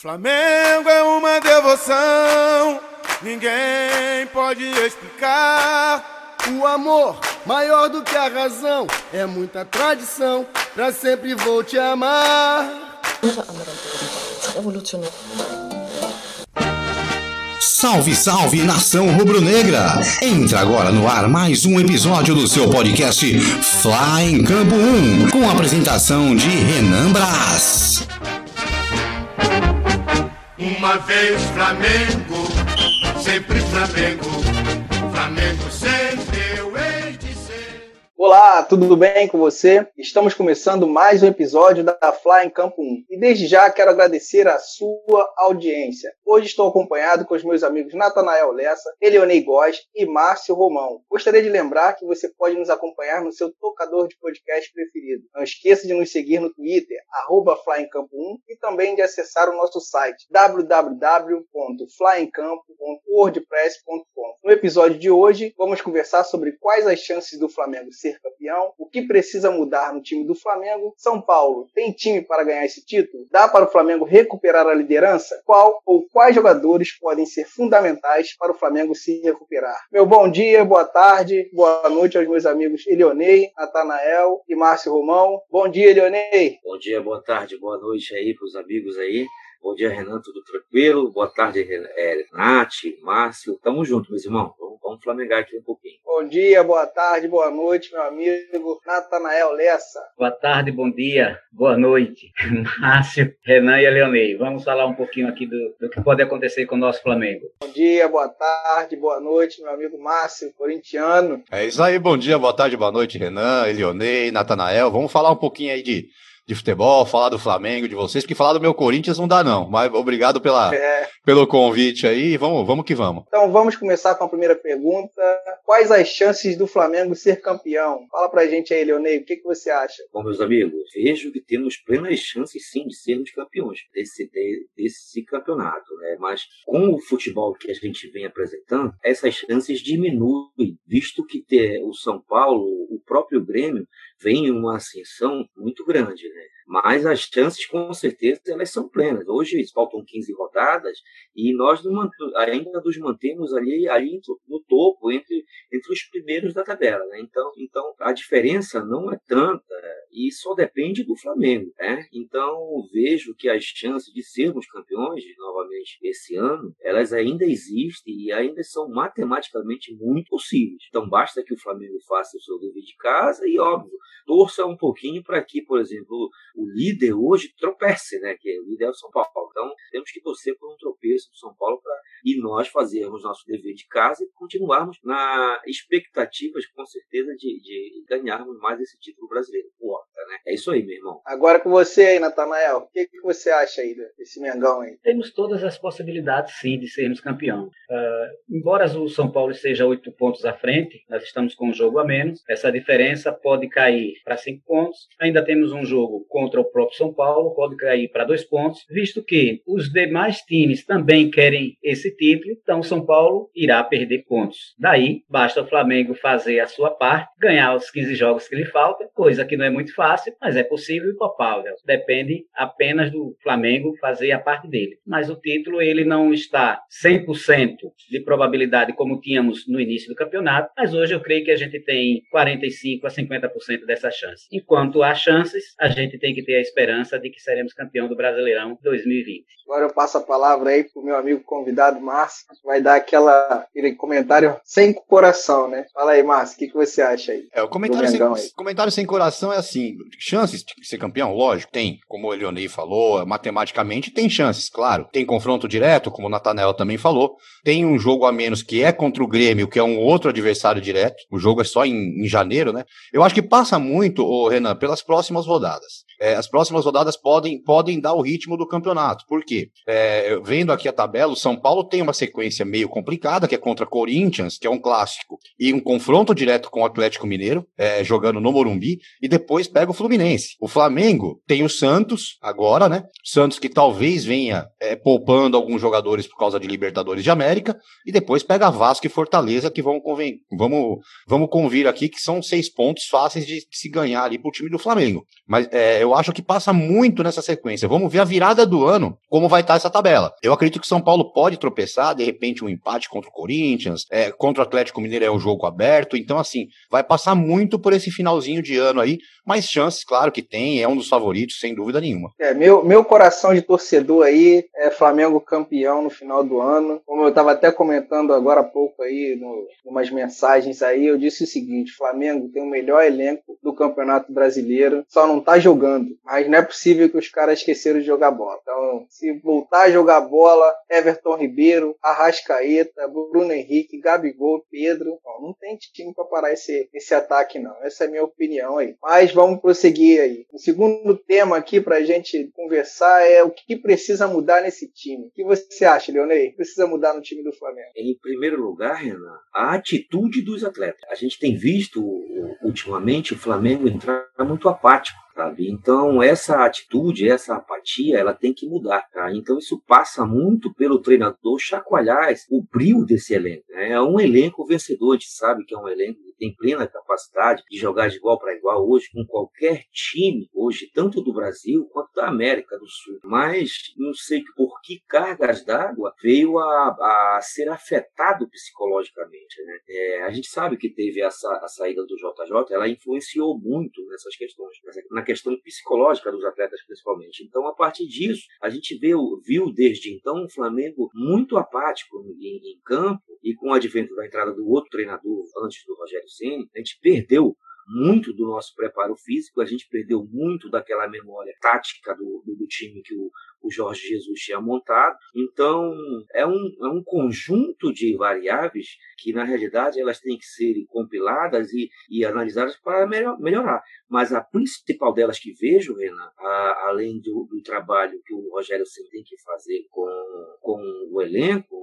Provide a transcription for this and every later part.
Flamengo é uma devoção, ninguém pode explicar. O amor, maior do que a razão, é muita tradição, pra sempre vou te amar. Salve, salve, nação rubro-negra! Entra agora no ar mais um episódio do seu podcast Fly em Campo 1, com a apresentação de Renan Brás. Uma vez Flamengo, sempre Flamengo, Flamengo sempre eu. Olá, tudo bem com você? Estamos começando mais um episódio da Fly em Campo 1 e desde já quero agradecer a sua audiência. Hoje estou acompanhado com os meus amigos Natanael Lessa, Eleonei Góes e Márcio Romão. Gostaria de lembrar que você pode nos acompanhar no seu tocador de podcast preferido. Não esqueça de nos seguir no Twitter, Campo 1 e também de acessar o nosso site www.flyencampo.wordpress.com. No episódio de hoje, vamos conversar sobre quais as chances do Flamengo ser campeão, o que precisa mudar no time do Flamengo. São Paulo tem time para ganhar esse título? Dá para o Flamengo recuperar a liderança? Qual ou quais jogadores podem ser fundamentais para o Flamengo se recuperar? Meu bom dia, boa tarde, boa noite aos meus amigos Elionei, Natanael e Márcio Romão. Bom dia, Elionei. Bom dia, boa tarde, boa noite aí para os amigos aí. Bom dia, Renan, tudo tranquilo? Boa tarde, Ren- é, Nath, Márcio. Tamo junto, meus irmãos. Vamos, vamos flamengar aqui um pouquinho. Bom dia, boa tarde, boa noite, meu amigo Natanael Lessa. Boa tarde, bom dia, boa noite. Márcio, Renan e Leonei. Vamos falar um pouquinho aqui do, do que pode acontecer com o nosso Flamengo. Bom dia, boa tarde, boa noite, meu amigo Márcio, corintiano. É isso aí, bom dia, boa tarde, boa noite, Renan, Elionei, Natanael. Vamos falar um pouquinho aí de, de futebol, falar do Flamengo, de vocês, porque falar do meu Corinthians não dá, não. Mas obrigado pela, É, pelo convite aí. Vamos, vamos que vamos. então vamos começar com a primeira pergunta. Quais as chances do Flamengo ser campeão? Fala pra gente aí, Leonei, o que, que você acha? Bom, meus amigos, vejo que temos plenas chances, sim, de sermos campeões desse, de- desse campeonato, né? Mas com o futebol que a gente vem apresentando, essas chances diminuem, visto que ter o São Paulo, o próprio Grêmio, vem em uma ascensão muito grande, né? Mas as chances, com certeza, elas são plenas. Hoje faltam 15 rodadas e nós ainda nos mantemos ali, ali no topo, entre, entre os primeiros da tabela. Né? Então, então, a diferença não é tanta e só depende do Flamengo. Né? Então, vejo que as chances de sermos campeões novamente esse ano, elas ainda existem e ainda são matematicamente muito possíveis. Então, basta que o Flamengo faça o seu dever de casa e, óbvio, torça um pouquinho para que, por exemplo, o líder hoje tropece, né? Que o líder é o São Paulo. Então, temos que torcer por um tropeço do São Paulo para e nós fazermos nosso dever de casa e continuarmos na expectativa, com certeza, de, de ganharmos mais esse título brasileiro. Porta, né? É isso aí, meu irmão. Agora com você aí, Natanael, o que, que você acha aí desse Mengão aí? Temos todas as possibilidades, sim, de sermos campeão. Ah, embora o São Paulo esteja oito pontos à frente, nós estamos com um jogo a menos. Essa diferença pode cair para cinco pontos. Ainda temos um jogo contra o próprio São Paulo, pode cair para dois pontos, visto que os demais times também querem esse título, então São Paulo irá perder pontos. Daí, basta o Flamengo fazer a sua parte, ganhar os 15 jogos que lhe faltam, coisa que não é muito fácil, mas é possível e palpável. Depende apenas do Flamengo fazer a parte dele. Mas o título ele não está 100% de probabilidade como tínhamos no início do campeonato, mas hoje eu creio que a gente tem 45 a 50% dessa chance. Enquanto há chances, a gente tem que ter a esperança de que seremos campeão do Brasileirão 2020. Agora eu passo a palavra aí pro meu amigo convidado Márcio, que vai dar aquela, aquele comentário sem coração, né? Fala aí, Márcio, o que, que você acha aí? É, o comentário, sem, aí. comentário sem coração é assim: chances de ser campeão, lógico, tem. Como o Leonei falou, matematicamente tem chances, claro. Tem confronto direto, como o Natanel também falou. Tem um jogo a menos que é contra o Grêmio, que é um outro adversário direto. O jogo é só em, em janeiro, né? Eu acho que passa muito, ô Renan, pelas próximas rodadas. É, as próximas rodadas podem, podem dar o ritmo do campeonato. Por quê? É, vendo aqui a tabela, o São Paulo tem uma sequência meio complicada, que é contra Corinthians, que é um clássico, e um confronto direto com o Atlético Mineiro, é, jogando no Morumbi, e depois pega o Fluminense. O Flamengo tem o Santos, agora, né? Santos que talvez venha é, poupando alguns jogadores por causa de Libertadores de América, e depois pega Vasco e Fortaleza, que vão conven... vamos, vamos convir aqui que são seis pontos fáceis de se ganhar ali pro time do Flamengo. Mas é, eu acho que passa muito nessa sequência. Vamos ver a virada do ano como vai estar essa tabela. Eu acredito que São Paulo pode tropeçar, de repente um empate contra o Corinthians, é, contra o Atlético Mineiro é um jogo aberto, então assim, vai passar muito por esse finalzinho de ano aí, mas chances, claro que tem, é um dos favoritos, sem dúvida nenhuma. É, meu, meu coração de torcedor aí é Flamengo campeão no final do ano. Como eu estava até comentando agora há pouco aí, no, umas mensagens aí, eu disse o seguinte: Flamengo tem o melhor elenco do Campeonato Brasileiro, só não tá jogando. Mas não é possível que os caras esqueceram de jogar bola. Então, se voltar a jogar bola, Everton Ribeiro, Arrascaeta, Bruno Henrique, Gabigol, Pedro, ó, não tem time para parar esse, esse ataque, não. Essa é a minha opinião aí. Mas vamos prosseguir aí. O segundo tema aqui para a gente conversar é o que precisa mudar nesse time. O que você acha, Leonei? Precisa mudar no time do Flamengo? Em primeiro lugar, Renan, a atitude dos atletas. A gente tem visto ultimamente o Flamengo entrar muito apático sabe? Então, essa atitude, essa apatia, ela tem que mudar, tá? Então, isso passa muito pelo treinador chacoalhar o brilho desse elenco. Né? É um elenco vencedor, a gente sabe que é um elenco que tem plena capacidade de jogar de igual para igual hoje com qualquer time, hoje, tanto do Brasil quanto da América do Sul. Mas, não sei por que cargas d'água veio a, a ser afetado psicologicamente, né? É, a gente sabe que teve a saída do JJ, ela influenciou muito nessas questões, na questão psicológica dos atletas principalmente. Então, a partir disso, a gente viu, viu desde então um Flamengo muito apático em, em campo e com o advento da entrada do outro treinador antes do Rogério Ceni, a gente perdeu muito do nosso preparo físico, a gente perdeu muito daquela memória tática do, do, do time que o, o Jorge Jesus tinha montado. Então, é um, é um conjunto de variáveis que, na realidade, elas têm que ser compiladas e, e analisadas para melhor, melhorar. Mas a principal delas que vejo, Renan, a, além do, do, trabalho que o Rogério sempre tem que fazer com, com o elenco,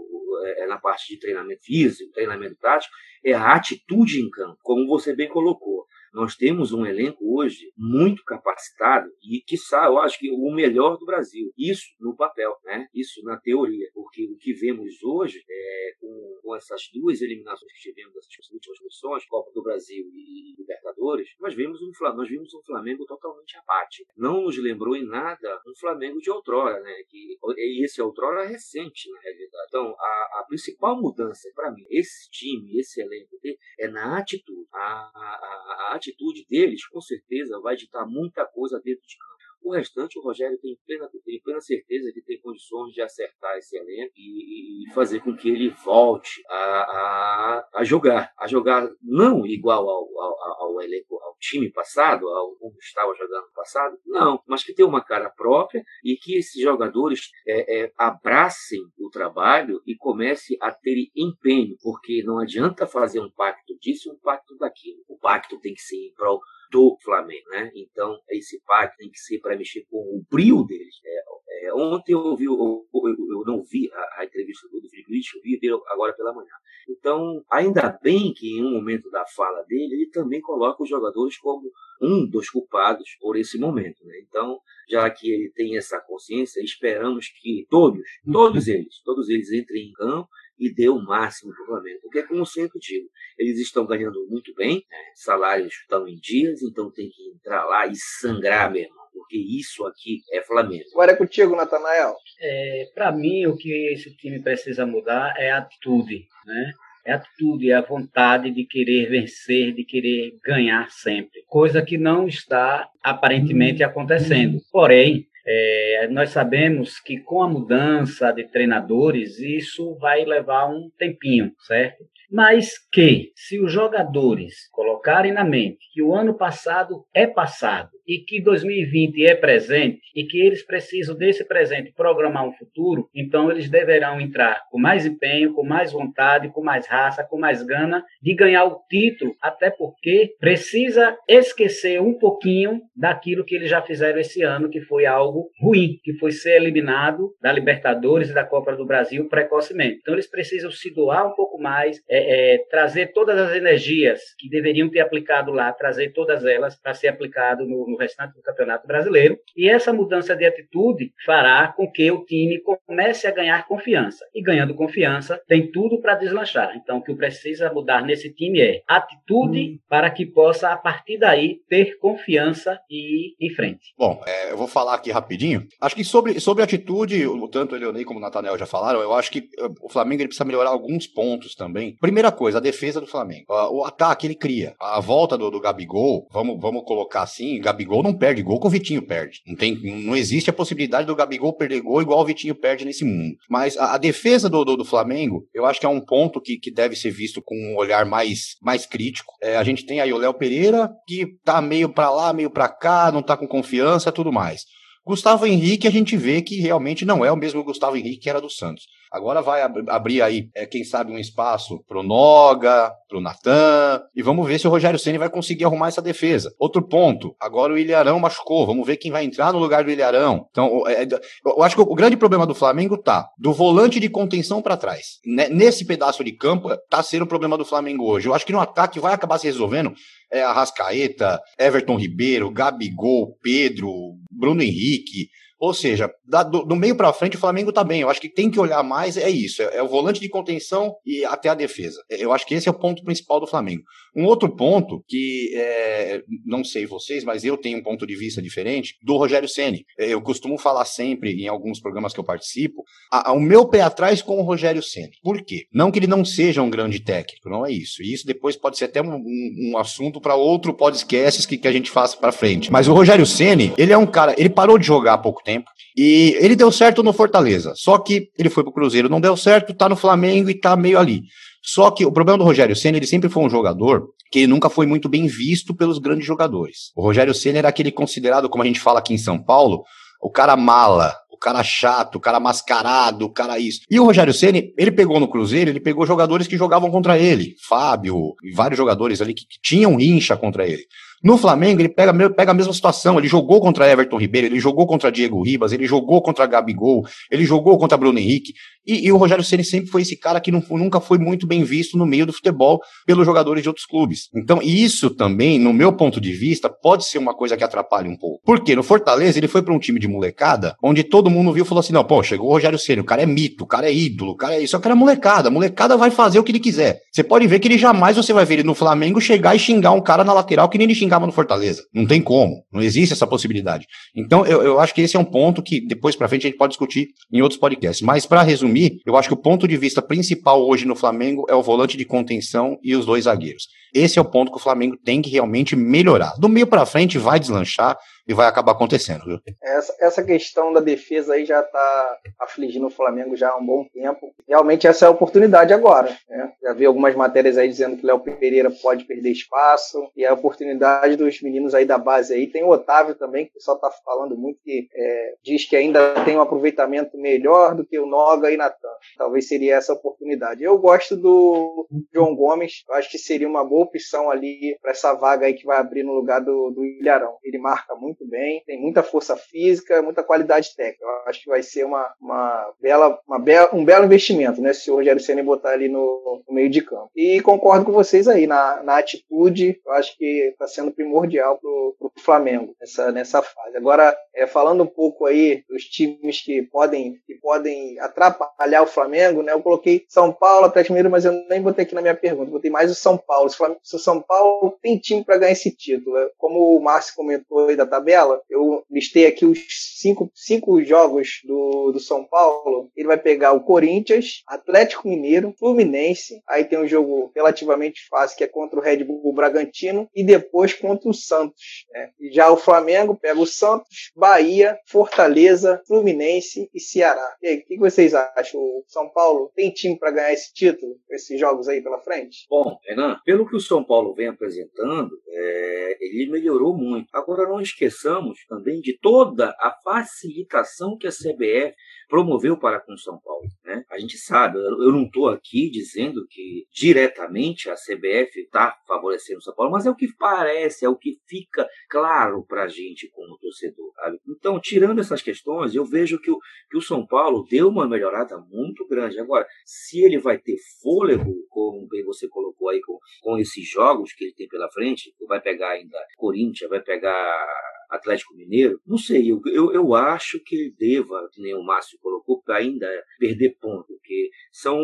é, é na parte de treinamento físico, treinamento tático, é a atitude em campo, como você bem colocou. Nós temos um elenco hoje muito capacitado e, quiçá, eu acho que o melhor do Brasil. Isso no papel, né? Isso na teoria. Porque o que vemos hoje, é, com, com essas duas eliminações que tivemos nessas últimas posições, Copa do Brasil e Libertadores, nós vimos um, nós vimos um Flamengo totalmente apático. Não nos lembrou em nada um Flamengo de outrora, né? Que, e esse outrora é recente, na realidade. Então, a, a principal mudança para mim, esse time, esse elenco, é na atitude. A, a, a atitude deles, com certeza, vai ditar muita coisa dentro de campo. O restante, o Rogério tem plena, tem plena certeza que tem condições de acertar esse elenco e, e fazer com que ele volte a, a, a, jogar. A jogar não igual ao, ao, ao elenco, ao time passado, ao como estava jogando no passado, não, mas que tenha uma cara própria e que esses jogadores é, é, abracem o trabalho e comecem a ter empenho, porque não adianta fazer um pacto disso e um pacto daquilo. O pacto tem que ser em prol do Flamengo, né? Então, esse pacto tem que ser para mexer com o brilho deles. É, é, ontem eu, vi, eu, eu, eu não vi a, a, entrevista do Felipe Luiz, eu vi agora pela manhã. Então, ainda bem que em um momento da fala dele, ele também coloca os jogadores como um dos culpados por esse momento. Né? Então, já que ele tem essa consciência, esperamos que todos, todos eles, todos eles entrem em campo e dê o máximo para o Flamengo. Porque, como sempre digo, eles estão ganhando muito bem, né? salários estão em dias, então tem que entrar lá e sangrar mesmo. Porque isso aqui é Flamengo. Agora é contigo, Natanael. É, para mim, o que esse time precisa mudar é a atitude. Né? É a atitude, é a vontade de querer vencer, de querer ganhar sempre. Coisa que não está aparentemente acontecendo. Porém, é, nós sabemos que com a mudança de treinadores, isso vai levar um tempinho, certo? Mas que, se os jogadores colocarem na mente que o ano passado é passado e que 2020 é presente e que eles precisam desse presente programar um futuro, então eles deverão entrar com mais empenho, com mais vontade, com mais raça, com mais gana de ganhar o título, até porque precisa esquecer um pouquinho daquilo que eles já fizeram esse ano, que foi algo ruim, que foi ser eliminado da Libertadores e da Copa do Brasil precocemente. Então eles precisam se doar um pouco mais, é, é, trazer todas as energias que deveriam ter aplicado lá, trazer todas elas para ser aplicado no, no restante do Campeonato Brasileiro. E essa mudança de atitude fará com que o time comece a ganhar confiança. E ganhando confiança, tem tudo para deslanchar. Então, o que precisa mudar nesse time é atitude hum. para que possa, a partir daí, ter confiança e ir em frente. Bom, é, eu vou falar aqui rapidinho. Acho que sobre, sobre atitude, tanto o Leonei como o Natanel já falaram, eu acho que uh, o Flamengo ele precisa melhorar alguns pontos também. Primeira coisa, a defesa do Flamengo. O ataque ele cria. A volta do, do Gabigol, vamos, vamos colocar assim, Gabigol não perde gol que o Vitinho perde. Não, tem, não existe a possibilidade do Gabigol perder gol igual o Vitinho perde nesse mundo. Mas a, a defesa do, do, do, Flamengo, eu acho que é um ponto que, que deve ser visto com um olhar mais, mais crítico. É, a gente tem aí o Léo Pereira, que tá meio para lá, meio para cá, não tá com confiança, tudo mais. Gustavo Henrique, a gente vê que realmente não é o mesmo Gustavo Henrique que era do Santos. Agora vai ab abrir aí, é, quem sabe, um espaço pro Noga, pro Natan, e vamos ver se o Rogério Ceni vai conseguir arrumar essa defesa. Outro ponto, agora o Ilharão machucou, vamos ver quem vai entrar no lugar do Ilharão. Então, é, é eu acho que o grande problema do Flamengo tá do volante de contenção para trás. Nesse pedaço de campo, tá sendo o problema do Flamengo hoje. Eu acho que no ataque vai acabar se resolvendo é Arrascaeta, Everton Ribeiro, Gabigol, Pedro, Bruno Henrique. Ou seja, da, do, do, meio para frente o Flamengo tá bem. Eu acho que tem que olhar mais, é isso, é, é, o volante de contenção e até a defesa. Eu acho que esse é o ponto principal do Flamengo. Um outro ponto que é, não sei vocês, mas eu tenho um ponto de vista diferente do Rogério Ceni. É, eu costumo falar sempre em alguns programas que eu participo, a, a, o meu pé atrás com o Rogério Ceni. Por quê? Não que ele não seja um grande técnico, não é isso. E isso depois pode ser até um, um, um assunto para outro podcast que, que a gente faça para frente. Mas o Rogério Ceni, ele é um cara, ele parou de jogar há pouco tempo. E ele deu certo no Fortaleza. Só que ele foi pro Cruzeiro, não deu certo, tá no Flamengo e tá meio ali. Só que o problema do Rogério Senna, ele sempre foi um jogador que ele nunca foi muito bem visto pelos grandes jogadores. O Rogério Senna era aquele considerado, como a gente fala aqui em São Paulo, o cara mala, o cara chato, o cara mascarado, o cara isso. E o Rogério Ceni, ele pegou no Cruzeiro, ele pegou jogadores que jogavam contra ele, Fábio e vários jogadores ali que, que tinham rincha contra ele. No Flamengo, ele pega, pega a mesma situação. Ele jogou contra Everton Ribeiro, ele jogou contra Diego Ribas, ele jogou contra Gabigol, ele jogou contra Bruno Henrique. E, e o Rogério Ceni sempre foi esse cara que não, nunca foi muito bem visto no meio do futebol pelos jogadores de outros clubes. Então, isso também, no meu ponto de vista, pode ser uma coisa que atrapalha um pouco. Porque no Fortaleza, ele foi para um time de molecada, onde todo mundo viu e falou assim: não, pô, chegou o Rogério Ceni, o cara é mito, o cara é ídolo, o cara é isso. Só que era molecada. A molecada vai fazer o que ele quiser. Você pode ver que ele jamais você vai ver ele no Flamengo chegar e xingar um cara na lateral que nem ele xingava no Fortaleza. Não tem como. Não existe essa possibilidade. Então, eu, eu acho que esse é um ponto que depois para frente a gente pode discutir em outros podcasts. Mas para resumir, eu acho que o ponto de vista principal hoje no Flamengo é o volante de contenção e os dois zagueiros. Esse é o ponto que o Flamengo tem que realmente melhorar. Do meio para frente vai deslanchar e vai acabar acontecendo. Viu? Essa, essa questão da defesa aí já está afligindo o Flamengo já há um bom tempo. Realmente essa é a oportunidade agora. Né? Já vi algumas matérias aí dizendo que Léo Pereira pode perder espaço e a oportunidade dos meninos aí da base aí. Tem o Otávio também, que o pessoal está falando muito, que é, diz que ainda tem um aproveitamento melhor do que o Noga e Natan. Talvez seria essa a oportunidade. Eu gosto do João Gomes, eu acho que seria uma boa opção ali para essa vaga aí que vai abrir no lugar do, do Ilharão. Ele marca muito bem, tem muita força física, muita qualidade técnica. Eu acho que vai ser uma, uma bela, uma bela, um belo investimento, né? Se o Rogério Senna botar ali no, no, meio de campo. E concordo com vocês aí, na, na atitude, eu acho que está sendo primordial pro, pro Flamengo nessa, nessa fase. Agora, é, falando um pouco aí dos times que podem, que podem atrapalhar o Flamengo, né? Eu coloquei São Paulo, Atlético Mineiro, mas eu nem botei aqui na minha pergunta, botei mais o São Paulo. Se o São Paulo tem time para ganhar esse título, como o Márcio comentou aí da tabela, eu listei aqui os cinco, cinco jogos do, do São Paulo. Ele vai pegar o Corinthians, Atlético Mineiro, Fluminense, aí tem um jogo relativamente fácil que é contra o Red Bull Bragantino e depois contra o Santos. Né? Já o Flamengo pega o Santos, Bahia, Fortaleza, Fluminense e Ceará. E aí, o que vocês acham? O São Paulo tem time para ganhar esse título, esses jogos aí pela frente? Bom, Renan, pelo que o São Paulo vem apresentando, é, ele melhorou muito. Agora não esqueçamos também de toda a facilitação que a CBF promoveu para com São Paulo. Né? A gente sabe, eu não estou aqui dizendo que diretamente a CBF está favorecendo São Paulo, mas é o que parece, é o que fica claro para a gente como torcedor. Sabe? Então, tirando essas questões, eu vejo que o, que o São Paulo deu uma melhorada muito grande. Agora, se ele vai ter fôlego, como bem você colocou aí, com, com esses jogos que ele tem pela frente, vai pegar ainda Corinthians, vai pegar Atlético Mineiro, não sei, eu, eu, eu acho que ele deva, que nem o Márcio colocou, ainda perder ponto, porque são,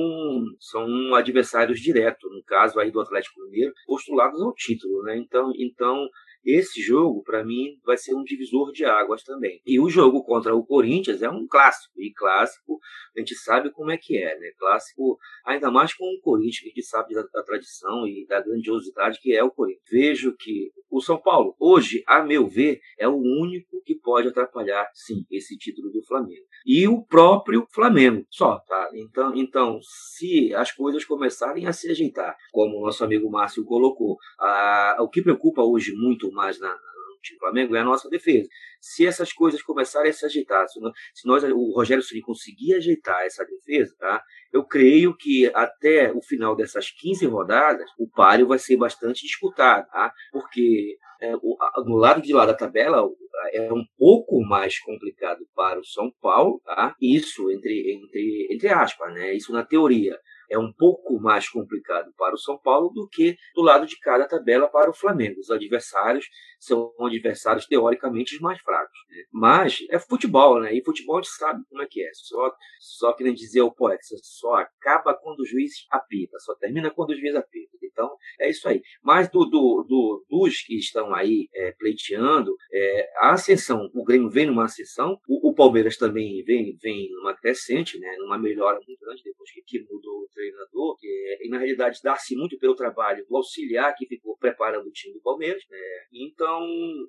são adversários diretos, no caso aí do Atlético Mineiro, postulados ao título, né? Então, então esse jogo, para mim, vai ser um divisor de águas também. E o jogo contra o Corinthians é um clássico. E clássico, a gente sabe como é que é, né? Clássico, ainda mais com o Corinthians, que a gente sabe da, da tradição e da grandiosidade que é o Corinthians. Vejo que o São Paulo, hoje, a meu ver, é o único que pode atrapalhar, sim, esse título do Flamengo. E o próprio Flamengo, só, tá? Então, então se as coisas começarem a se ajeitar, como o nosso amigo Márcio colocou, a, o que preocupa hoje muito mais na, no time do Flamengo é a nossa defesa. Se essas coisas começarem a se ajeitar, se nós, o Rogério Ceni conseguir ajeitar essa defesa, tá? Eu creio que até o final dessas 15 rodadas, o páreo vai ser bastante disputado, tá? Porque é, o, no lado de lá da tabela é um pouco mais complicado para o São Paulo, tá? Isso entre entre entre aspas, né? Isso na teoria é um pouco mais complicado para o São Paulo do que do lado de cada tabela para o Flamengo. Os adversários são adversários teoricamente mais fracos. Né? Mas é futebol, né? E futebol a gente sabe como é que é. Só, só que nem dizia o poeta, só acaba quando o juiz apita, só termina quando o juiz apita. Então é isso aí. Mas do, do, do dos que estão aí é, pleiteando, é, a ascensão, o Grêmio vem numa ascensão, o, o, Palmeiras também vem, vem numa crescente, né? numa melhora muito grande depois que, que mudou treinador, que e na realidade dá-se muito pelo trabalho do auxiliar que ficou preparando o time do Palmeiras. Né? Então,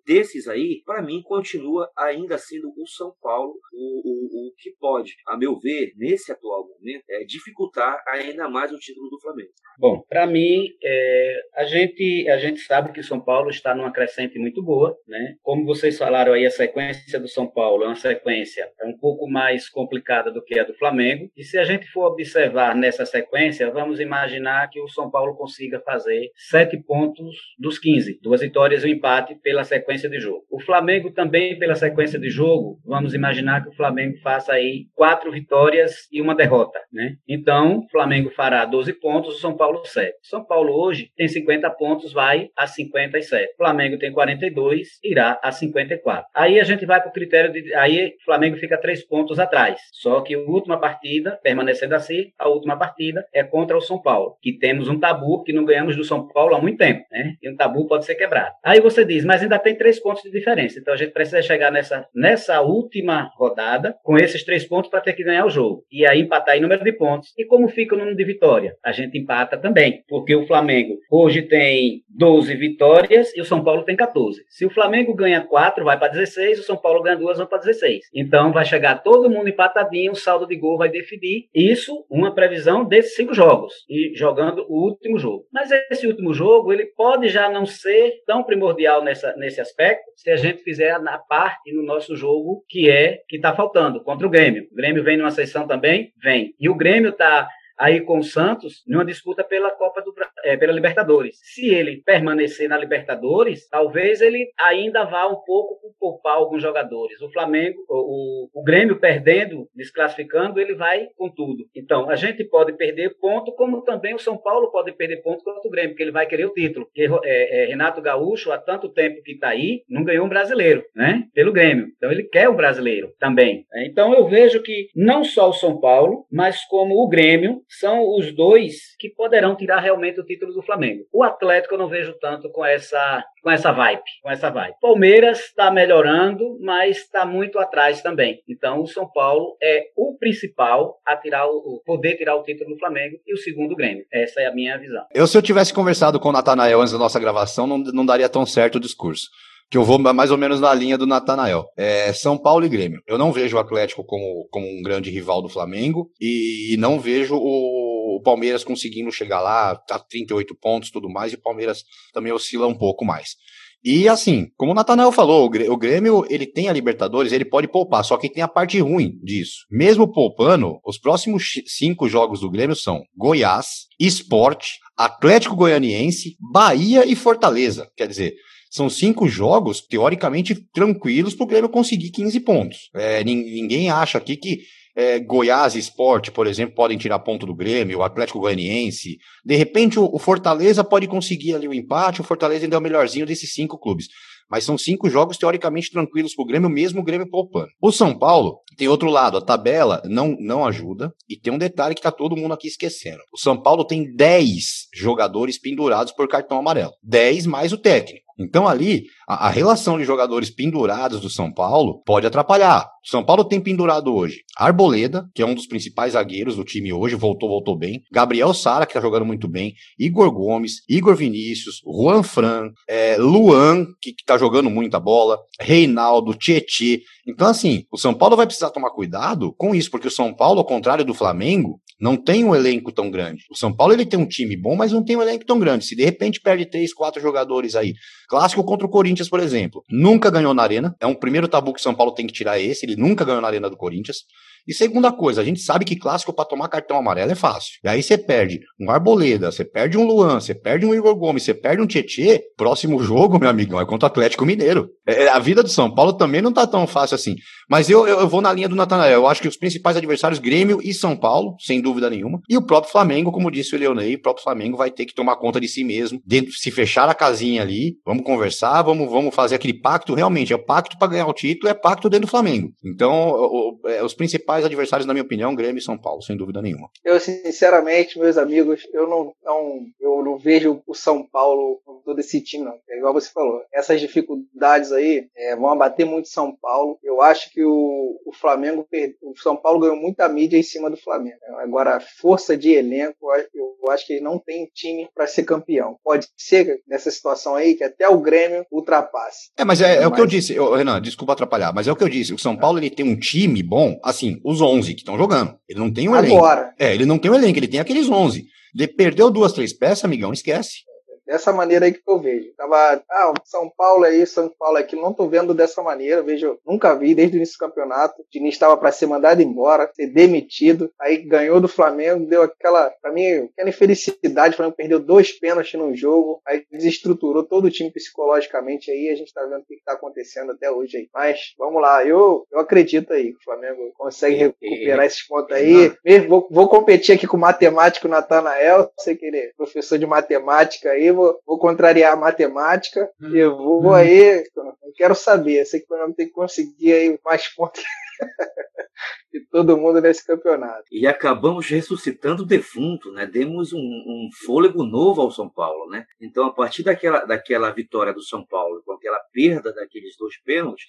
desses aí, para mim, continua ainda sendo o São Paulo o, o, o que pode, a meu ver, nesse atual momento, é, dificultar ainda mais o título do Flamengo. Bom, para mim, é, a, gente, a gente sabe que o São Paulo está numa crescente muito boa. Né? Como vocês falaram aí, a sequência do São Paulo é uma sequência é um pouco mais complicada do que a do Flamengo. E se a gente for observar nessa sequência, vamos imaginar que o São Paulo consiga fazer sete pontos dos 15, duas vitórias e um empate pela sequência de jogo. O Flamengo também pela sequência de jogo, vamos imaginar que o Flamengo faça aí quatro vitórias e uma derrota, né? Então, o Flamengo fará 12 pontos, o São Paulo 7. São Paulo hoje tem 50 pontos, vai a 57. O Flamengo tem 42, irá a 54. Aí a gente vai para o critério de aí o Flamengo fica três pontos atrás. Só que a última partida, permanecendo assim, a última partida partida é contra o São Paulo, que temos um tabu que não ganhamos do São Paulo há muito tempo, né? E um tabu pode ser quebrado. Aí você diz, mas ainda tem três pontos de diferença. Então a gente precisa chegar nessa, nessa última rodada com esses três pontos para ter que ganhar o jogo. E aí empatar em número de pontos. E como fica o número de vitória? A gente empata também, porque o Flamengo hoje tem 12 vitórias e o São Paulo tem 14. Se o Flamengo ganha 4, vai para 16, o São Paulo ganha 2, vai para 16. Então vai chegar todo mundo empatadinho, o saldo de gol vai definir. Isso, uma previsão desses cinco jogos e jogando o último jogo. Mas esse último jogo ele pode já não ser tão primordial nessa, nesse aspecto se a gente fizer na parte no nosso jogo que é que está faltando contra o Grêmio. O Grêmio vem numa sessão também, vem. E o Grêmio está aí com o Santos numa disputa pela Copa do é, pela Libertadores. Se ele permanecer na Libertadores, talvez ele ainda vá um pouco poupar alguns jogadores. O Flamengo, o, o, Grêmio perdendo, desclassificando, ele vai com tudo. Então, a gente pode perder ponto, como também o São Paulo pode perder ponto contra o Grêmio, porque ele vai querer o título. Porque é, é, Renato Gaúcho, há tanto tempo que está aí, não ganhou um brasileiro, né? Pelo Grêmio. Então, ele quer um brasileiro também. Então, eu vejo que não só o São Paulo, mas como o Grêmio, são os dois que poderão tirar realmente o título do Flamengo. O Atlético eu não vejo tanto com essa com essa vibe, com essa vibe. Palmeiras está melhorando, mas está muito atrás também. Então o São Paulo é o principal a tirar o poder tirar o título do Flamengo e o segundo Grêmio. Essa é a minha visão. Eu se eu tivesse conversado com o Natanael antes da nossa gravação, não, não daria tão certo o discurso que eu vou mais ou menos na linha do Natanael. É São Paulo e Grêmio. Eu não vejo o Atlético como, como um grande rival do Flamengo e, não vejo o Palmeiras conseguindo chegar lá, tá 38 pontos tudo mais, e o Palmeiras também oscila um pouco mais. E assim, como o Natanael falou, o Grêmio ele tem a Libertadores, ele pode poupar, só que tem a parte ruim disso. Mesmo poupando, os próximos cinco jogos do Grêmio são Goiás, Esporte, Atlético Goianiense, Bahia e Fortaleza. Quer dizer, são cinco jogos, teoricamente, tranquilos para o Grêmio conseguir 15 pontos. É, ninguém acha aqui que é, Goiás Esporte, por exemplo, podem tirar ponto do Grêmio, o Atlético Goianiense. De repente, o, o Fortaleza pode conseguir ali o empate, o Fortaleza ainda é o melhorzinho desses cinco clubes mas são cinco jogos teoricamente tranquilos para o Grêmio, mesmo o Grêmio poupando. O São Paulo tem outro lado, a tabela não, não ajuda, e tem um detalhe que está todo mundo aqui esquecendo. O São Paulo tem 10 jogadores pendurados por cartão amarelo. 10 mais o técnico. Então ali, a, a, relação de jogadores pendurados do São Paulo pode atrapalhar. O São Paulo tem pendurado hoje Arboleda, que é um dos principais zagueiros do time hoje, voltou, voltou bem. Gabriel Sara, que tá jogando muito bem. Igor Gomes, Igor Vinícius, Juan Fran, é, Luan, que, que tá jogando muita bola, Reinaldo, Tietê. Então, assim, o São Paulo vai precisar tomar cuidado com isso, porque o São Paulo, ao contrário do Flamengo, não tem um elenco tão grande. O São Paulo ele tem um time bom, mas não tem um elenco tão grande. Se de repente perde três, quatro jogadores aí, clássico contra o Corinthians, por exemplo, nunca ganhou na arena. É um primeiro tabu que o São Paulo tem que tirar esse. Ele nunca ganhou na arena do Corinthians. E segunda coisa, a gente sabe que clássico para tomar cartão amarelo é fácil. E aí você perde um Arboleda, você perde um Luan, você perde um Igor Gomes, você perde um Tietê. Próximo jogo, meu amigão, é contra o Atlético Mineiro. É, a vida do São Paulo também não tá tão fácil assim. Mas eu, eu, eu vou na linha do Natanael. Eu acho que os principais adversários, Grêmio e São Paulo, sem dúvida nenhuma. E o próprio Flamengo, como disse o Leonei, o próprio Flamengo vai ter que tomar conta de si mesmo. Dentro, se fechar a casinha ali, vamos conversar, vamos, vamos fazer aquele pacto. Realmente, é pacto para ganhar o título, é pacto dentro do Flamengo. Então, o, o, é, os principais adversários, na minha opinião, Grêmio e São Paulo, sem dúvida nenhuma. Eu, sinceramente, meus amigos, eu não, não, eu não vejo o São Paulo com todo esse time, não. É igual você falou. Essas dificuldades aí é, vão abater muito São Paulo. Eu acho que o, o Flamengo, o São Paulo ganhou muita mídia em cima do Flamengo. Agora, força de elenco, eu acho que ele não tem time para ser campeão. Pode ser nessa situação aí que até o Grêmio ultrapasse. É, mas é, é mas... o que eu disse, eu, Renan, desculpa atrapalhar, mas é o que eu disse. O São Paulo ele tem um time bom, assim, os 11 que estão jogando. Ele não tem um elenco. Agora. É, ele não tem um elenco, ele tem aqueles 11. De perdeu duas, três peças, amigão, esquece dessa maneira aí que eu vejo. Tava, ah, São Paulo é isso, São Paulo é aquilo. Não tô vendo dessa maneira, vejo, nunca vi desde o início do campeonato. O Diniz estava para ser mandado embora, ser demitido. Aí ganhou do Flamengo, deu aquela, para mim, aquela infelicidade. O Flamengo perdeu dois pênaltis no jogo, aí desestruturou todo o time psicologicamente aí. A gente tá vendo o que, que tá acontecendo até hoje aí. Mas vamos lá, eu, eu acredito aí que o Flamengo consegue recuperar esses pontos aí. Mesmo, vou, vou competir aqui com o matemático Natanael, sei que ele é professor de matemática aí vou, vou contrariar a matemática. Hum, eu vou hum. aí, eu quero saber. Sei que o Flamengo tem que conseguir aí mais pontos de todo mundo nesse campeonato. E acabamos ressuscitando o defunto, né? Demos um, um, fôlego novo ao São Paulo, né? Então, a partir daquela, daquela vitória do São Paulo, com aquela perda daqueles dois pênaltis,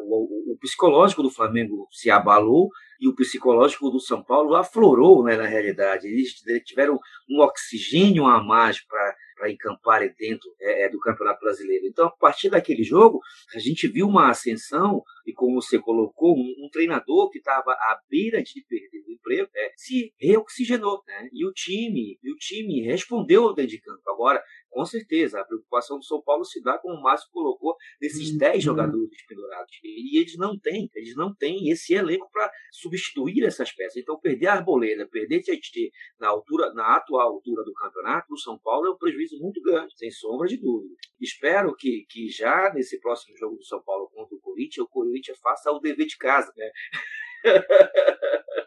o, o, psicológico do Flamengo se abalou e o psicológico do São Paulo aflorou, né? Na realidade, eles tiveram um oxigênio a mais para para encampar dentro é, é, do Campeonato Brasileiro. Então, a partir daquele jogo, a gente viu uma ascensão, e como você colocou, um, um treinador que estava à beira de perder o emprego, é, se reoxigenou. Né? E o time, e o time respondeu dentro de campo. Agora, com certeza, a preocupação do São Paulo se dá, como o Márcio colocou, desses uhum. 10 jogadores pendurados. E eles não têm, eles não têm esse elenco para substituir essas peças. Então, perder a Arboleda, perder Tietchan na altura, na atual altura do campeonato, do São Paulo é um prejuízo muito grande, sem sombra de dúvida. Espero que, que já nesse próximo jogo do São Paulo contra o Corinthians, o Corinthians faça o dever de casa, né?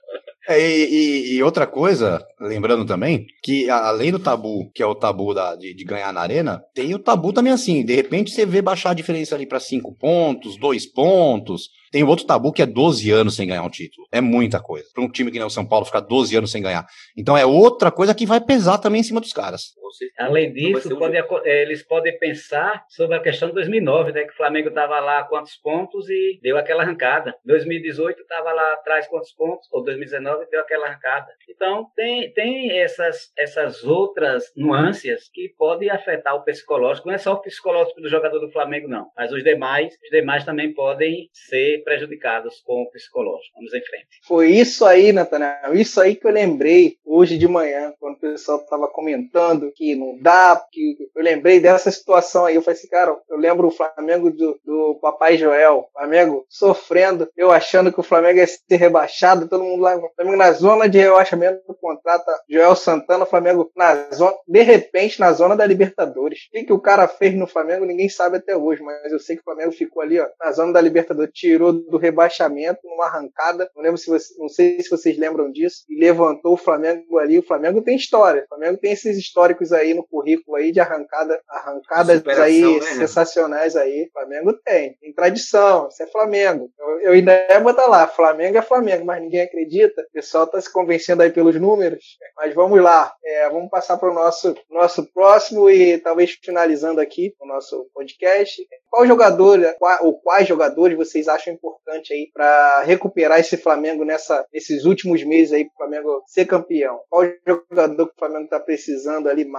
É, e, e, outra coisa, lembrando também, que além do tabu, que é o tabu da, de, de, ganhar na arena, tem o tabu também assim, de repente você vê baixar a diferença ali para cinco pontos, dois pontos, tem outro tabu que é 12 anos sem ganhar um título. É muita coisa. Para um time que nem o São Paulo ficar 12 anos sem ganhar. Então é outra coisa que vai pesar também em cima dos caras. Além disso, pode, eh, eles podem pensar sobre a questão de 2009, né? Que o Flamengo estava lá quantos pontos e deu aquela arrancada. 2018 estava lá atrás quantos pontos, ou 2019 deu aquela arrancada. Então tem, tem essas, essas outras nuances que podem afetar o psicológico. Não é só o psicológico do jogador do Flamengo, não. Mas os demais, os demais também podem ser prejudicados com o psicológico. Vamos em frente. Foi isso aí, Natanael, isso aí que eu lembrei hoje de manhã, quando o pessoal estava comentando que não dá, que eu lembrei dessa situação aí. Eu falei assim, cara, eu lembro o Flamengo do, do Papai Joel, Flamengo sofrendo, eu achando que o Flamengo ia ser rebaixado, todo mundo lá, o Flamengo na zona de rebaixamento do contrato, Joel Santana Flamengo na zona, de repente na zona da Libertadores. O que, que o cara fez no Flamengo, ninguém sabe até hoje, mas eu sei que o Flamengo ficou ali, ó, na zona da Libertadores, tirou do rebaixamento numa arrancada. Não lembro se você, não sei se vocês lembram disso, e levantou o Flamengo ali. O Flamengo tem história. O Flamengo tem esses históricos aí no currículo aí de arrancada, arrancadas aí né? sensacionais aí. Flamengo tem, tem tradição. Isso é Flamengo. Eu, eu ainda ia botar lá, Flamengo é Flamengo, mas ninguém acredita. O pessoal tá se convencendo aí pelos números. Mas vamos lá, é, vamos passar para o nosso, nosso próximo e talvez finalizando aqui o nosso podcast. Qual jogador, qual, ou quais jogadores vocês acham importante aí para recuperar esse Flamengo nessa, nesses últimos meses aí para o Flamengo ser campeão? Qual jogador que o Flamengo está precisando ali mais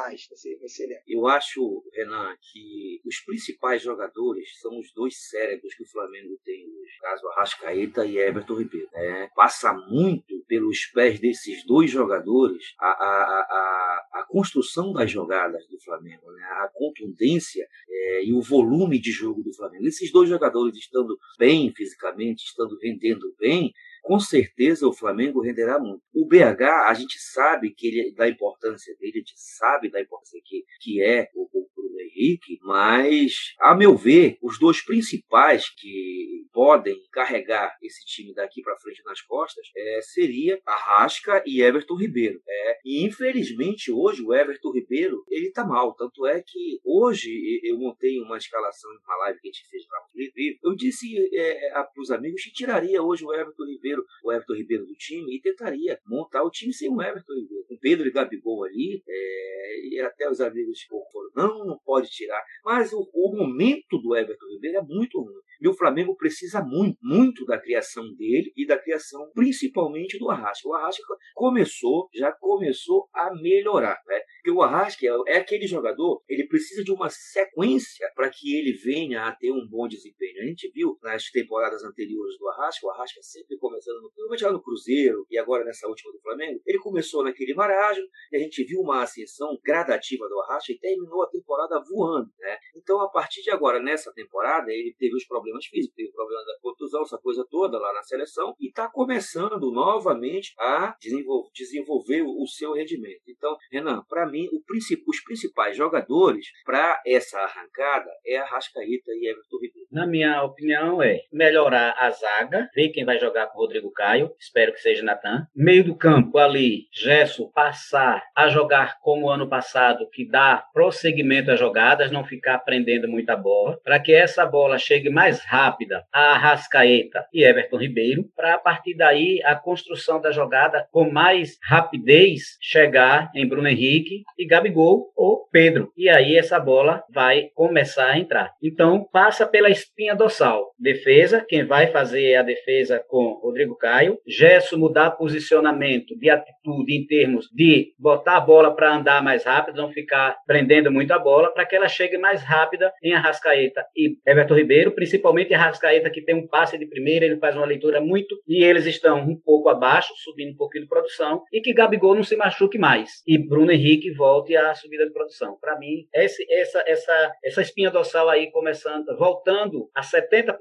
Eu acho, Renan, que os principais jogadores são os dois cérebros que o Flamengo tem hoje. Caso Arrascaeta e Everton Ribeiro. É, passa muito pelos pés desses dois jogadores a, a, a, a construção das jogadas do Flamengo, né? a contundência é, e o volume de jogo do Flamengo. Esses dois jogadores estando bem fisicamente, estando rendendo bem, com certeza o Flamengo renderá muito. O BH, a gente sabe que ele da importância dele, a gente sabe da importância que, que é o, o Henrique, mas, a meu ver, os dois principais que podem carregar esse time daqui para frente nas costas é, seria Arrasca e Everton Ribeiro. É, e infelizmente hoje o Everton Ribeiro ele tá mal, tanto é que hoje eu montei uma escalação uma live que a gente fez no Livre. Eu disse é, para os amigos que tiraria hoje o Everton Ribeiro, o Everton Ribeiro do time e tentaria montar o time sem o Everton Ribeiro, com Pedro e Gabigol ali. É, e até os amigos foram não, não pode tirar. Mas o, o momento do Everton Ribeiro é muito ruim. E o Flamengo precisa muito, muito da criação dele e da criação principalmente do Arrasca. O Arrasca começou, já começou a melhorar, né? Porque o Arrasca é, é aquele jogador, ele precisa de uma sequência para que ele venha a ter um bom desempenho. A gente viu nas temporadas anteriores do Arrasca, o Arrasca sempre começando no, no Cruzeiro e agora nessa última do Flamengo, ele começou naquele marasmo e a gente viu uma ascensão gradativa do Arrasca e terminou a temporada voando, né? Então, a partir de agora, nessa temporada, ele teve os problemas físicos, teve problema da contusão, essa coisa toda lá na seleção, e está começando novamente a desenvolver, desenvolver o seu rendimento. Então, Renan, para mim, os principais jogadores para essa arrancada é a Rascaíta e Everton Ribeiro. Na minha opinião, é melhorar a zaga, ver quem vai jogar com o Rodrigo Caio, espero que seja Natan. Meio do campo ali, Gesso passar a jogar como ano passado, que dá prosseguimento às jogadas, não ficar prendendo muita bola, para que essa bola chegue mais rápida a Arrascaeta e Everton Ribeiro, para a partir daí a construção da jogada com mais rapidez chegar em Bruno Henrique e Gabigol ou Pedro. E aí essa bola vai começar a entrar. Então passa pela espinha dorsal. Defesa, quem vai fazer a defesa com Rodrigo Caio. Gesso mudar posicionamento de atitude em termos de botar a bola para andar mais rápido, não ficar prendendo muito a bola, para que ela chegue mais rápida em Arrascaeta e Everton Ribeiro, principalmente Arrascaeta, que tem um passe de primeira, ele faz uma leitura muito, e eles estão um pouco abaixo, subindo um pouquinho de produção, e que Gabigol não se machuque mais, e Bruno Henrique volte à subida de produção. Para mim, esse, essa, essa, essa espinha dorsal aí começando, voltando a 70%,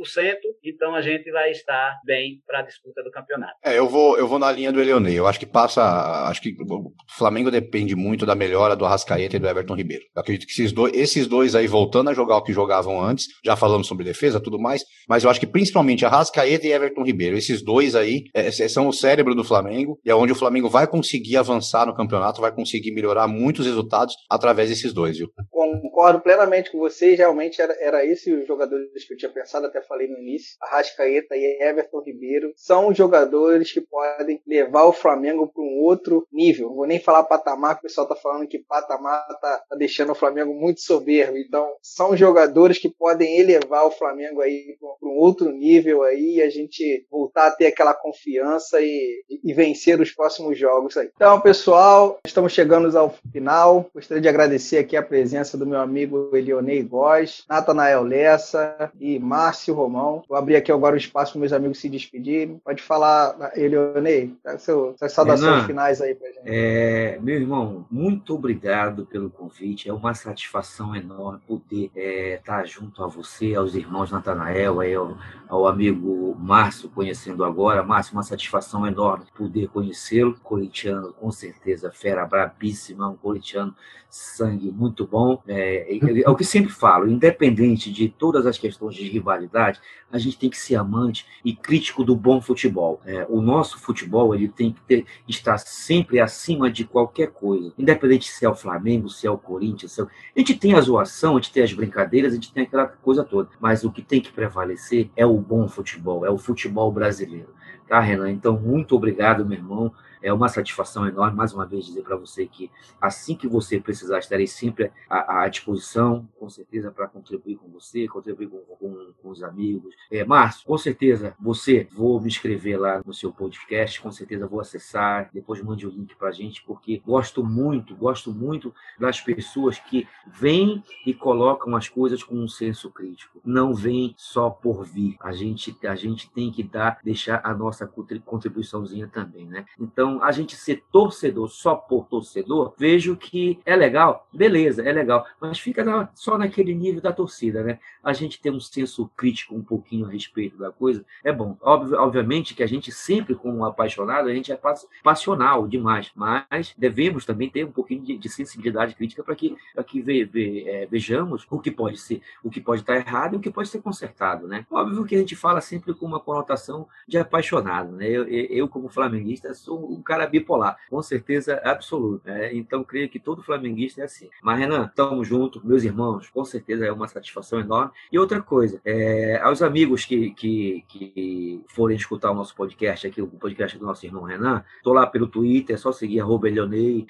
então a gente vai estar bem para a disputa do campeonato. É, eu vou, eu vou na linha do Eleonei. Eu acho que passa, acho que o Flamengo depende muito da melhora do Arrascaeta e do Everton Ribeiro. Eu acredito que esses dois, esses dois aí voltando a jogar o que jogavam antes, já falamos sobre defesa, tudo mais, mas eu acho que principalmente Arrascaeta e Everton Ribeiro, esses dois aí é, são o cérebro do Flamengo e é onde o Flamengo vai conseguir avançar no campeonato, vai conseguir melhorar muitos resultados através desses dois, viu? Concordo plenamente com vocês, realmente era, era esse os jogadores que eu tinha pensado, até falei no início, Arrascaeta e Everton Ribeiro, são jogadores que podem levar o Flamengo para um outro nível. Não vou nem falar patamar, que o pessoal tá falando que patamar tá, tá deixando o Flamengo muito soberbo, então são jogadores que podem elevar o Flamengo aí para um outro nível aí e a gente voltar a ter aquela confiança e, e vencer os próximos jogos aí. Então, pessoal, estamos chegando ao, final. Gostaria de agradecer aqui a presença do meu amigo Elionei Góes, Natanael Lessa e Márcio Romão. Vou abrir aqui agora o espaço para meus amigos se despedirem. Pode falar, Elionei, seu, suas saudações Renan, finais aí para gente. É, meu irmão, muito obrigado pelo convite. É uma satisfação enorme poder estar é, tá junto a você, aos irmãos Natanael, ao, ao amigo Márcio, conhecendo agora. Márcio, uma satisfação enorme poder conhecê-lo. Corintiano, com certeza, fera brabíssima, um corintiano sangue muito bom. É, é, é, o que sempre falo, independente de todas as questões de rivalidade, a gente tem que ser amante e crítico do bom futebol. É, o nosso futebol ele tem que ter, estar sempre acima de qualquer coisa, independente se é o Flamengo, se é o Corinthians. Se é. A gente tem a zoação, a gente tem as brincadeiras, a gente tem aquela coisa toda, mas o que tem que prevalecer é o bom futebol, é o futebol brasileiro. Tá, Renan? Então, muito obrigado, meu irmão. É uma satisfação enorme, mais uma vez, dizer para você que assim que você precisar, estarei sempre à, à disposição, com certeza, para contribuir com você, contribuir com, com, com os amigos. É, Márcio, com certeza, você, vou me inscrever lá no seu podcast, com certeza vou acessar, depois mande o link para a gente, porque gosto muito, gosto muito das pessoas que vêm e colocam as coisas com um senso crítico. Não vêm só por vir. A gente, a gente tem que dar, deixar a nossa contribuiçãozinha também, né? Então, então, a gente ser torcedor só por torcedor, vejo que é legal, beleza, é legal, mas fica na, só naquele nível da torcida, né? A gente ter um senso crítico um pouquinho a respeito da coisa é bom. Óbvio, obviamente que a gente sempre, como apaixonado, a gente é passional demais, mas devemos também ter um pouquinho de, de sensibilidade crítica para que, pra que ve, ve, é, vejamos o que pode ser, o que pode estar errado e o que pode ser consertado, né? Óbvio que a gente fala sempre com uma conotação de apaixonado, né? Eu, eu como flamenguista, sou um cara bipolar, com certeza absoluta. Né? Então, creio que todo flamenguista é assim. Mas, Renan, estamos juntos, meus irmãos, com certeza é uma satisfação enorme. E outra coisa, é, aos amigos que, que, que forem escutar o nosso podcast aqui, o podcast do nosso irmão Renan, estou lá pelo Twitter, é só seguir arroba Elionei,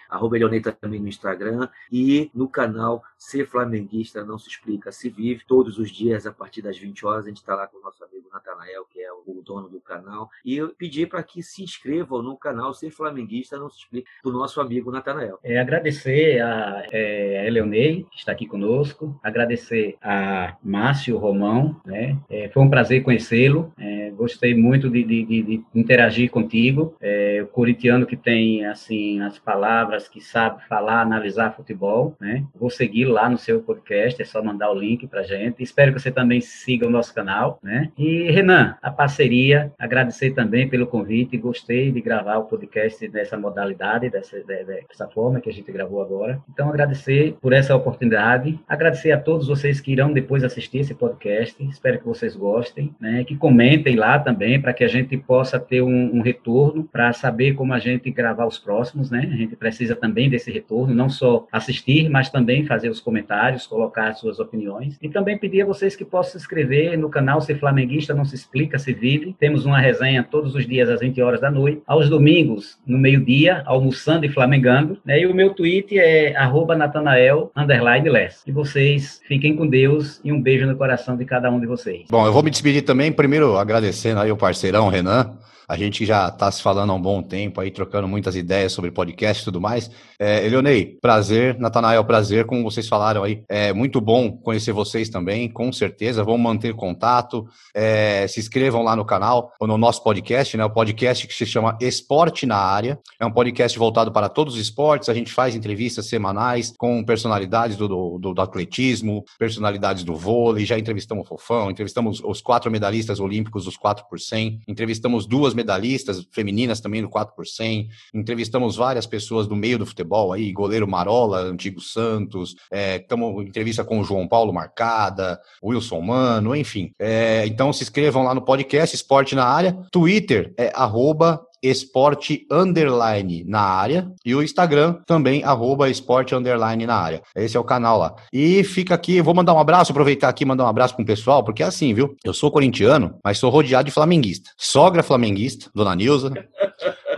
também no Instagram e no canal Ser Flamenguista Não Se Explica, Se Vive, todos os dias a partir das 20 horas, a gente está lá com o nosso amigo Natanael, que é o dono do canal, e eu pedi para que se inscrevam no canal ser flamenguista não se explica do nosso amigo Natanael. É, agradecer a é, Eleonei, que está aqui conosco, agradecer a Márcio Romão, né? É, foi um prazer conhecê-lo, é, gostei muito de, de, de, interagir contigo, é, o corintiano que tem, assim, as palavras, que sabe falar, analisar futebol, né? Vou seguir lá no seu podcast, é só mandar o link pra gente, espero que você também siga o nosso canal, né? E, Renan, a parceria, agradecer também pelo convite, gostei de gravar o podcast dessa modalidade, dessa, dessa forma que a gente gravou agora. Então, agradecer por essa oportunidade, agradecer a todos vocês que irão depois assistir esse podcast. Espero que vocês gostem, né? Que comentem lá também para que a gente possa ter um, um retorno para saber como a gente gravar os próximos, né? A gente precisa também desse retorno, não só assistir, mas também fazer os comentários, colocar suas opiniões. E também pedir a vocês que possam se inscrever no canal Ser Flamenguista Não Se Explica, Se Vive. Temos uma resenha todos os dias às 20 horas da noite. Aos domingos, no meio-dia, almoçando e flamengando. Né? E o meu tweet é arroba Natanael, underline less. E vocês fiquem com Deus e um beijo no coração de cada um de vocês. Bom, eu vou me despedir também, primeiro agradecendo aí o parceirão Renan, a gente já está se falando há um bom tempo aí, trocando muitas ideias sobre podcast e tudo mais. É, Eleonei, prazer. Natanael, prazer, como vocês falaram aí. É muito bom conhecer vocês também, com certeza. Vamos manter contato. É, se inscrevam lá no canal, ou no nosso podcast, né? O podcast que se chama Esporte na Área. É um podcast voltado para todos os esportes. A gente faz entrevistas semanais com personalidades do, do, do atletismo, personalidades do vôlei. Já entrevistamos o Fofão, entrevistamos os quatro medalhistas olímpicos dos 4 por 100, entrevistamos duas medalhistas femininas também no 4 por 100. Entrevistamos várias pessoas do meio do futebol aí, goleiro Marola, antigo Santos, é, entrevista com o João Paulo Marcada, Wilson Mano, enfim. É, então se inscrevam lá no podcast Esporte na Área. Twitter é arroba esporte underline na área e o Instagram também arroba esporte underline na área. Esse é o canal lá. E fica aqui, vou mandar um abraço, aproveitar aqui mandar um abraço para o pessoal, porque é assim, viu? Eu sou corintiano, mas sou rodeado de flamenguista. Sogra flamenguista, dona Nilza.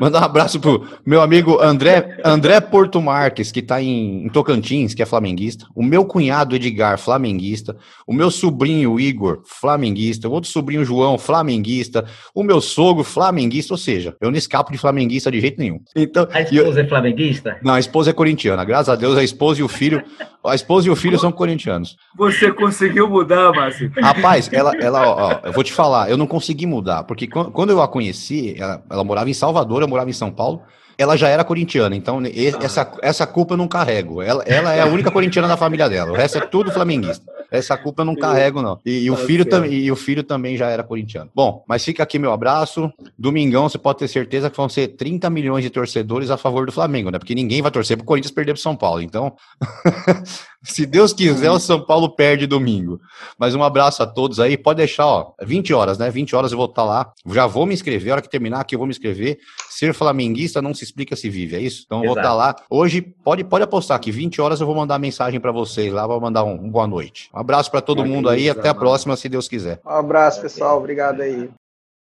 Mandar um abraço pro meu amigo André, André Porto Marques, que tá em, em, Tocantins, que é flamenguista. O meu cunhado Edgar, flamenguista. O meu sobrinho Igor, flamenguista. O outro sobrinho João, flamenguista. O meu sogro, flamenguista. Ou seja, eu não escapo de flamenguista de jeito nenhum. Então, a esposa eu... é flamenguista? Não, a esposa é corintiana. Graças a Deus, a esposa e o filho. A esposa e o filho são corintianos. Você conseguiu mudar, Márcio? Rapaz, ela, ela ó, eu vou te falar, eu não consegui mudar, porque quando eu a conheci, ela, ela morava em Salvador, eu morava em São Paulo ela já era corintiana, então essa, essa culpa eu não carrego. Ela, ela é a única corintiana da família dela, o resto é tudo flamenguista. Essa culpa eu não carrego, não. E, e o, filho e o filho também já era corintiano. Bom, mas fica aqui meu abraço. Domingão, você pode ter certeza que vão ser 30 milhões de torcedores a favor do Flamengo, né? Porque ninguém vai torcer pro Corinthians perder pro São Paulo. Então, se Deus quiser, o São Paulo perde domingo. Mas um abraço a todos aí. Pode deixar, ó, 20 horas, né? 20 horas eu vou estar lá. Já vou me inscrever. A hora que terminar aqui, eu vou me inscrever. Ser flamenguista não se explica se vive, é isso? Então eu vou estar lá. Hoje, pode, pode apostar que 20 horas eu vou mandar mensagem para vocês lá, vou mandar um, um boa noite. Um abraço para todo mundo aí, até a próxima, se Deus quiser. Um abraço, pessoal, obrigado aí.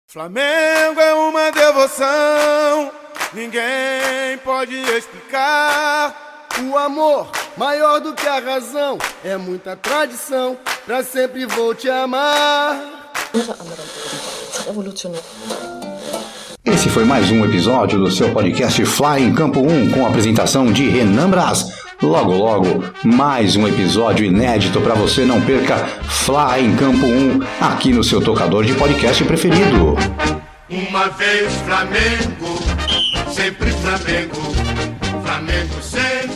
Flamengo é uma devoção, ninguém pode explicar. O amor, maior do que a razão, é muita tradição, pra sempre vou te amar. Esse foi mais um episódio do seu podcast Fly em Campo 1 com a apresentação de Renan Braz. Logo, logo, mais um episódio inédito para você não perca Fly em Campo 1 aqui no seu tocador de podcast preferido. Uma vez Flamengo, sempre Flamengo, Flamengo sempre.